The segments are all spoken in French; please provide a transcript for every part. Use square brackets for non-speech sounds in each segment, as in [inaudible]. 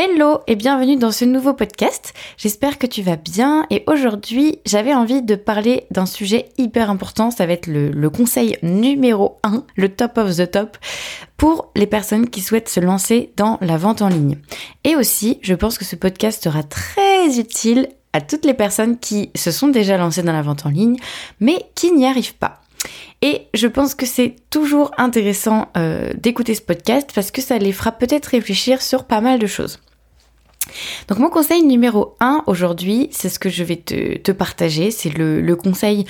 Hello et bienvenue dans ce nouveau podcast. J'espère que tu vas bien et aujourd'hui j'avais envie de parler d'un sujet hyper important. Ça va être le, conseil numéro 1, le top of the top pour les personnes qui souhaitent se lancer dans la vente en ligne. Et aussi, je pense que ce podcast sera très utile à toutes les personnes qui se sont déjà lancées dans la vente en ligne mais qui n'y arrivent pas. Et je pense que c'est toujours intéressant euh, d'écouter ce podcast parce que ça les fera peut-être réfléchir sur pas mal de choses. Donc mon conseil numéro 1 aujourd'hui, c'est ce que je vais te, partager, c'est le, conseil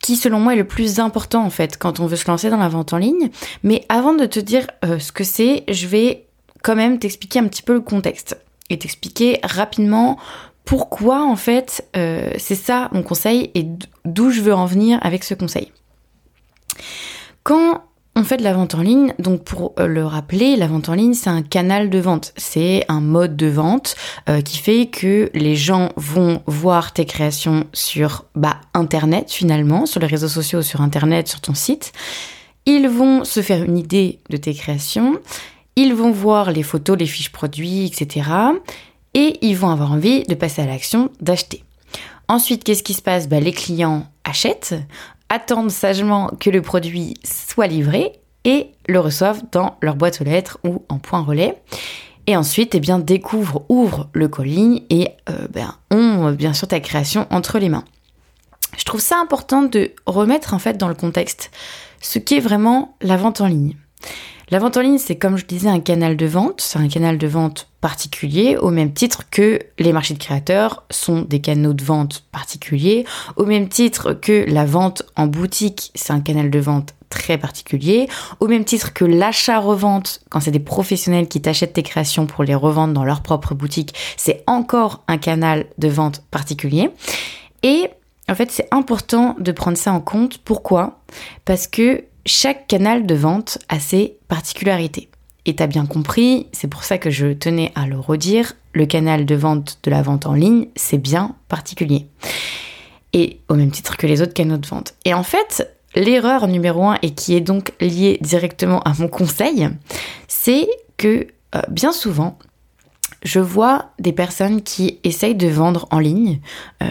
qui selon moi est le plus important en fait quand on veut se lancer dans la vente en ligne. Mais avant de te dire euh, ce que c'est, je vais quand même t'expliquer un petit peu le contexte et t'expliquer rapidement pourquoi en fait euh, c'est ça mon conseil et d'où je veux en venir avec ce conseil. On fait de la vente en ligne, donc pour euh, le rappeler, la vente en ligne, c'est un canal de vente, c'est un mode de vente euh, qui fait que les gens vont voir tes créations sur bah, Internet finalement, sur les réseaux sociaux, sur Internet, sur ton site. Ils vont se faire une idée de tes créations, ils vont voir les photos, les fiches produits, etc. Et ils vont avoir envie de passer à l'action d'acheter. Ensuite, qu'est-ce qui se passe? Bah, Les clients achètent attendent sagement que le produit soit livré et le reçoivent dans leur boîte aux lettres ou en point relais. Et ensuite, eh bien, découvrent, ouvrent le colis et euh, ben, ont bien sûr ta création entre les mains. Je trouve ça important de remettre en fait dans le contexte ce qu'est vraiment la vente en ligne. La vente en ligne, c'est comme je disais un canal de vente, c'est un canal de vente particulier, au même titre que les marchés de créateurs sont des canaux de vente particuliers, au même titre que la vente en boutique, c'est un canal de vente très particulier, au même titre que l'achat-revente, quand c'est des professionnels qui t'achètent tes créations pour les revendre dans leur propre boutique, c'est encore un canal de vente particulier. Et en fait, c'est important de prendre ça en compte. Pourquoi? Parce que chaque canal de vente a ses particularités. Et t'as bien compris, c'est pour ça que je tenais à le redire, le canal de vente de la vente en ligne, c'est bien particulier. Et au même titre que les autres canaux de vente. Et en fait, l'erreur numéro un, et qui est donc liée directement à mon conseil, c'est que euh, bien souvent, je vois des personnes qui essayent de vendre en ligne, euh,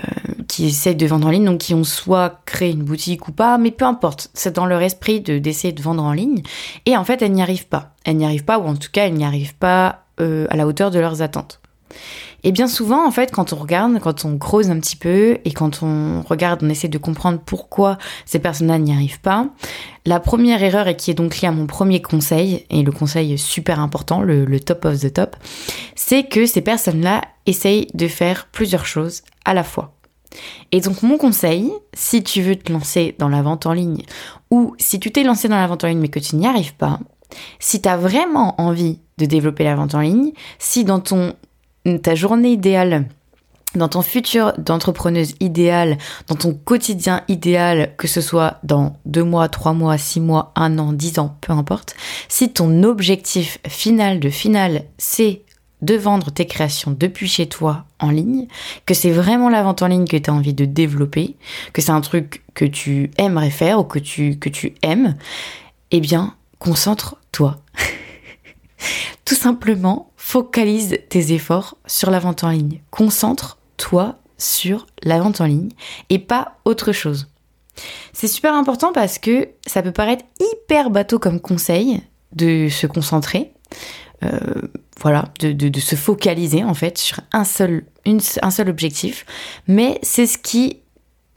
qui essayent de vendre en ligne, donc qui ont soit créé une boutique ou pas, mais peu importe, c'est dans leur esprit de d'essayer de vendre en ligne, et en fait elles n'y arrivent pas. Elles n'y arrivent pas, ou en tout cas elles n'y arrivent pas euh, à la hauteur de leurs attentes. Et bien souvent, en fait, quand on regarde, quand on creuse un petit peu et quand on regarde, on essaie de comprendre pourquoi ces personnes-là n'y arrivent pas. La première erreur, et qui est donc liée à mon premier conseil, et le conseil super important, le, le top of the top, c'est que ces personnes-là essayent de faire plusieurs choses à la fois. Et donc mon conseil, si tu veux te lancer dans la vente en ligne, ou si tu t'es lancé dans la vente en ligne mais que tu n'y arrives pas, si tu as vraiment envie de développer la vente en ligne, si dans ton ta journée idéale, dans ton futur d'entrepreneuse idéale, dans ton quotidien idéal, que ce soit dans deux mois, trois mois, six mois, un an, dix ans, peu importe, si ton objectif final de final, c'est de vendre tes créations depuis chez toi en ligne, que c'est vraiment la vente en ligne que tu as envie de développer, que c'est un truc que tu aimerais faire ou que tu, que tu aimes, eh bien, concentre-toi. [laughs] Tout simplement, focalise tes efforts sur la vente en ligne. Concentre-toi sur la vente en ligne et pas autre chose. C'est super important parce que ça peut paraître hyper bateau comme conseil de se concentrer, euh, voilà, de, se focaliser en fait sur un seul, un seul objectif, mais c'est ce qui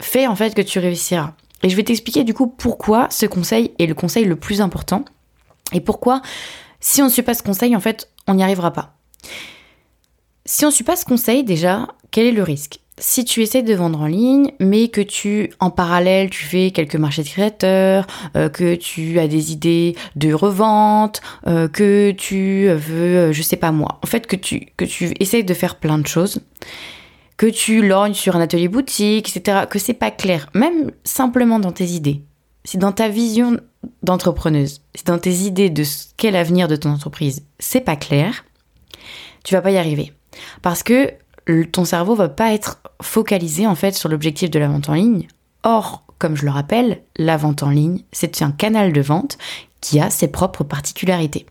fait en fait que tu réussiras. Et je vais t'expliquer du coup pourquoi ce conseil est le conseil le plus important et pourquoi si on ne suit pas ce conseil, en fait, on n'y arrivera pas. Si on suit pas ce conseil, déjà, quel est le risque? Si tu essaies de vendre en ligne, mais que tu, en parallèle, tu fais quelques marchés de créateurs, euh, que tu as des idées de revente, euh, que tu veux, euh, je sais pas moi, en fait, que tu, que tu essayes de faire plein de choses, que tu lorgnes sur un atelier boutique, etc., que c'est pas clair, même simplement dans tes idées, si dans ta vision d'entrepreneuse, si dans tes idées de ce qu'est l'avenir de ton entreprise, c'est pas clair, tu vas pas y arriver. Parce que ton cerveau va pas être focalisé en fait sur l'objectif de la vente en ligne. Or, comme je le rappelle, la vente en ligne, c'est un canal de vente qui a ses propres particularités.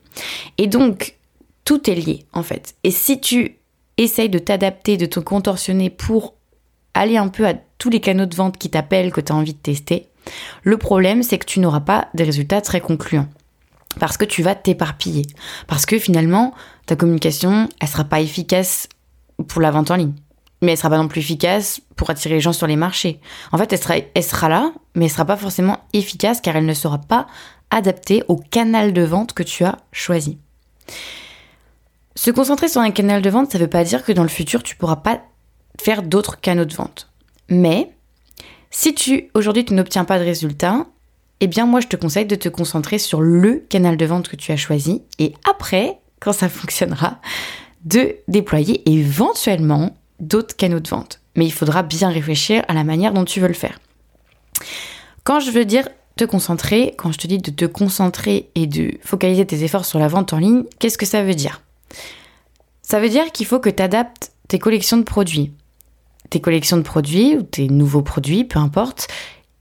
Et donc, tout est lié en fait. Et si tu essayes de t'adapter, de te contorsionner pour aller un peu à tous les canaux de vente qui t'appellent, que tu as envie de tester, le problème c'est que tu n'auras pas des résultats très concluants. Parce que tu vas t'éparpiller. Parce que finalement, ta communication, elle sera pas efficace pour la vente en ligne. Mais elle sera pas non plus efficace pour attirer les gens sur les marchés. En fait, elle sera, là, mais elle sera pas forcément efficace car elle ne sera pas adaptée au canal de vente que tu as choisi. Se concentrer sur un canal de vente, ça ne veut pas dire que dans le futur, tu pourras pas faire d'autres canaux de vente. Mais si tu aujourd'hui tu n'obtiens pas de résultats, eh bien moi je te conseille de te concentrer sur le canal de vente que tu as choisi et après, quand ça [laughs] fonctionnera, de déployer éventuellement d'autres canaux de vente. Mais il faudra bien réfléchir à la manière dont tu veux le faire. Quand je veux dire te concentrer, quand je te dis de te concentrer et de focaliser tes efforts sur la vente en ligne, qu'est-ce que ça veut dire? Ça veut dire qu'il faut que tu adaptes tes collections de produits. Tes collections de produits ou tes nouveaux produits, peu importe,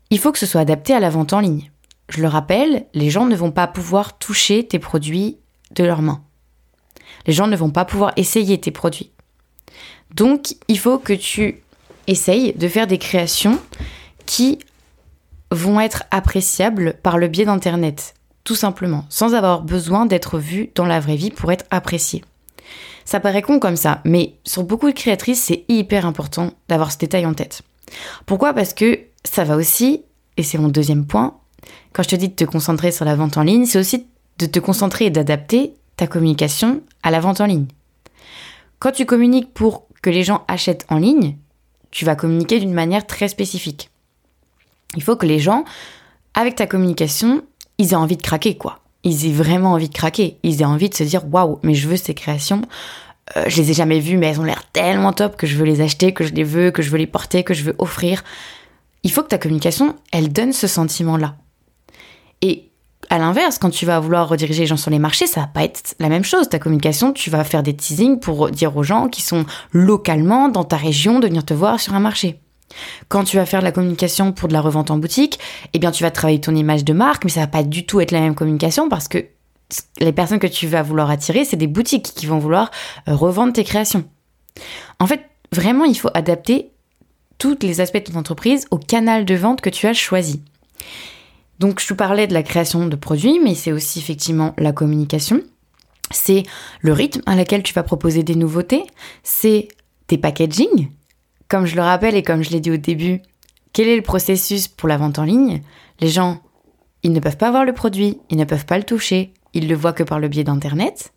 il faut que ce soit adapté à la vente en ligne. Je le rappelle, les gens ne vont pas pouvoir toucher tes produits de leurs mains. Les gens ne vont pas pouvoir essayer tes produits. Donc, il faut que tu essayes de faire des créations qui vont être appréciables par le biais d'Internet, tout simplement, sans avoir besoin d'être vues dans la vraie vie pour être appréciées. Ça paraît con comme ça, mais sur beaucoup de créatrices, c'est hyper important d'avoir ce détail en tête. Pourquoi? Parce que ça va aussi, et c'est mon deuxième point, quand je te dis de te concentrer sur la vente en ligne, c'est aussi de te concentrer et d'adapter ta communication à la vente en ligne. Quand tu communiques pour que les gens achètent en ligne, tu vas communiquer d'une manière très spécifique. Il faut que les gens, avec ta communication, ils aient envie de craquer, quoi. Ils aient vraiment envie de craquer. Ils aient envie de se dire, waouh, mais je veux ces créations. Euh, je les ai jamais vues, mais elles ont l'air tellement top que je veux les acheter, que je les veux, que je veux les porter, que je veux offrir. Il faut que ta communication, elle donne ce sentiment-là. Et à l'inverse, quand tu vas vouloir rediriger les gens sur les marchés, ça va pas être la même chose. Ta communication, tu vas faire des teasings pour dire aux gens qui sont localement dans ta région de venir te voir sur un marché. Quand tu vas faire de la communication pour de la revente en boutique, eh bien tu vas travailler ton image de marque, mais ça va pas du tout être la même communication parce que les personnes que tu vas vouloir attirer, c'est des boutiques qui vont vouloir euh, revendre tes créations. En fait, vraiment, il faut adapter tous les aspects de ton entreprise au canal de vente que tu as choisi. Donc, je te parlais de la création de produits, mais c'est aussi effectivement la communication. C'est le rythme à laquelle tu vas proposer des nouveautés. C'est tes packaging, comme je le rappelle et comme je l'ai dit au début, quel est le processus pour la vente en ligne? Les gens, ils ne peuvent pas voir le produit, ils ne peuvent pas le toucher, ils le voient que par le biais d'Internet.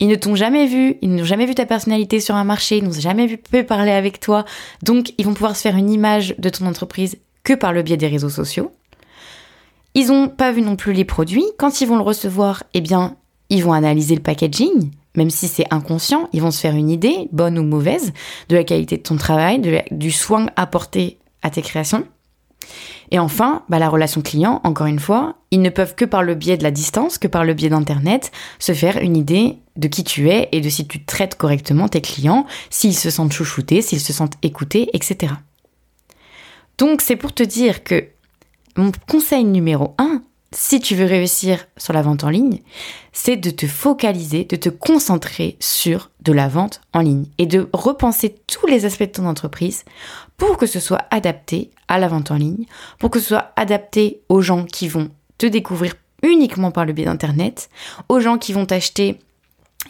Ils ne t'ont jamais vu, ils n'ont jamais vu ta personnalité sur un marché, ils n'ont jamais vu peu parler avec toi, donc ils vont pouvoir se faire une image de ton entreprise que par le biais des réseaux sociaux. Ils n'ont pas vu non plus les produits. Quand ils vont le recevoir, eh bien, ils vont analyser le packaging, même si c'est inconscient, ils vont se faire une idée, bonne ou mauvaise, de la qualité de ton travail, du soin apporté à tes créations. Et enfin, bah, la relation client, encore une fois, ils ne peuvent que par le biais de la distance, que par le biais d'Internet, se faire une idée de qui tu es et de si tu traites correctement tes clients, s'ils se sentent chouchoutés, s'ils se sentent écoutés, etc. Donc c'est pour te dire que mon conseil numéro 1, si tu veux réussir sur la vente en ligne, c'est de te focaliser, de te concentrer sur de la vente en ligne et de repenser tous les aspects de ton entreprise pour que ce soit adapté à la vente en ligne, pour que ce soit adapté aux gens qui vont te découvrir uniquement par le biais d'Internet, aux gens qui vont t'acheter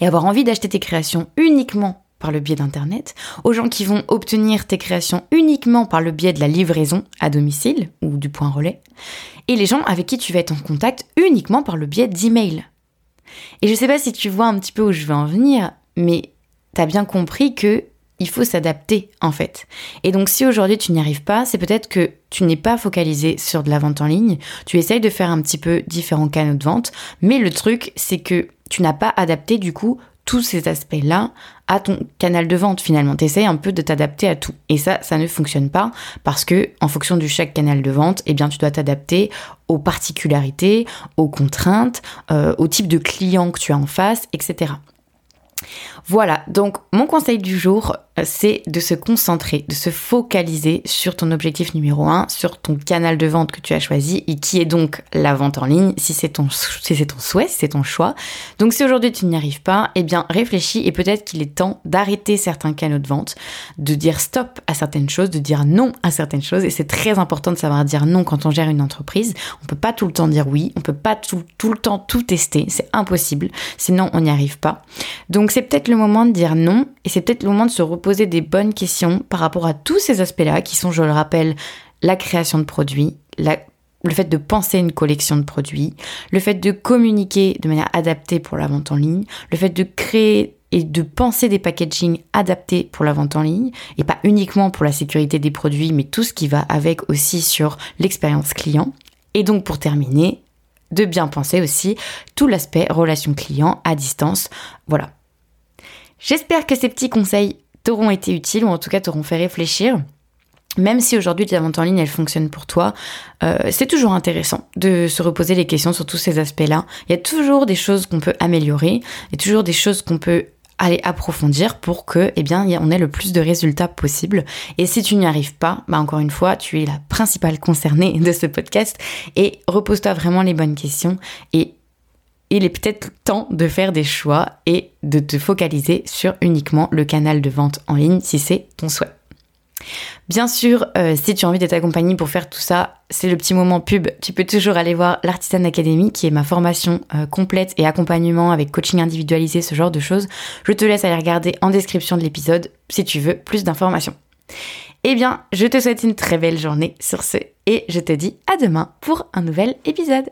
et avoir envie d'acheter tes créations uniquement par le biais d'Internet, aux gens qui vont obtenir tes créations uniquement par le biais de la livraison à domicile ou du point relais, et les gens avec qui tu vas être en contact uniquement par le biais d'email. Et je sais pas si tu vois un petit peu où je veux en venir, mais t'as bien compris que il faut s'adapter en fait. Et donc si aujourd'hui tu n'y arrives pas, c'est peut-être que tu n'es pas focalisé sur de la vente en ligne, tu essayes de faire un petit peu différents canaux de vente, mais le truc c'est que tu n'as pas adapté du coup tous ces aspects-là à ton canal de vente finalement. Tu essayes un peu de t'adapter à tout. Et ça, ça ne fonctionne pas parce que en fonction du chaque canal de vente, eh bien, tu dois t'adapter aux particularités, aux contraintes, euh, au type de client que tu as en face, etc. Voilà, donc mon conseil du jour, euh, c'est de se concentrer, de se focaliser sur ton objectif numéro un, sur ton canal de vente que tu as choisi et qui est donc la vente en ligne, si c'est ton, souhait, si c'est ton choix. Donc si aujourd'hui tu n'y arrives pas, eh bien réfléchis et peut-être qu'il est temps d'arrêter certains canaux de vente, de dire stop à certaines choses, de dire non à certaines choses et c'est très important de savoir dire non quand on gère une entreprise. On peut pas tout le temps dire oui, on peut pas tout, tout le temps tout tester, c'est impossible, sinon on n'y arrive pas. Donc c'est peut-être le moment de dire non et c'est peut-être le moment de se poser des bonnes questions par rapport à tous ces aspects-là qui sont, je le rappelle, la création de produits, le fait de penser une collection de produits, le fait de communiquer de manière adaptée pour la vente en ligne, le fait de créer et de penser des packaging adaptés pour la vente en ligne, et pas uniquement pour la sécurité des produits, mais tout ce qui va avec aussi sur l'expérience client. Et donc pour terminer, de bien penser aussi tout l'aspect relation client à distance. Voilà. J'espère que ces petits conseils t'auront été utiles ou en tout cas t'auront fait réfléchir. Même si aujourd'hui ta vente en ligne elle fonctionne pour toi, euh, c'est toujours intéressant de se reposer les questions sur tous ces aspects-là. Il y a toujours des choses qu'on peut améliorer, a toujours des choses qu'on peut aller approfondir pour que, eh bien, on ait le plus de résultats possible. Et si tu n'y arrives pas, bah encore une fois, tu es la principale concernée de ce podcast et repose-toi vraiment les bonnes questions et il est peut-être temps de faire des choix et de te focaliser sur uniquement le canal de vente en ligne si c'est ton souhait. Bien sûr, euh, si tu as envie d'être accompagné pour faire tout ça, c'est le petit moment pub. Tu peux toujours aller voir l'Artisan Academy, qui est ma formation euh, complète et accompagnement avec coaching individualisé, ce genre de choses. Je te laisse aller regarder en description de l'épisode si tu veux plus d'informations. Eh bien, je te souhaite une très belle journée sur ce et je te dis à demain pour un nouvel épisode.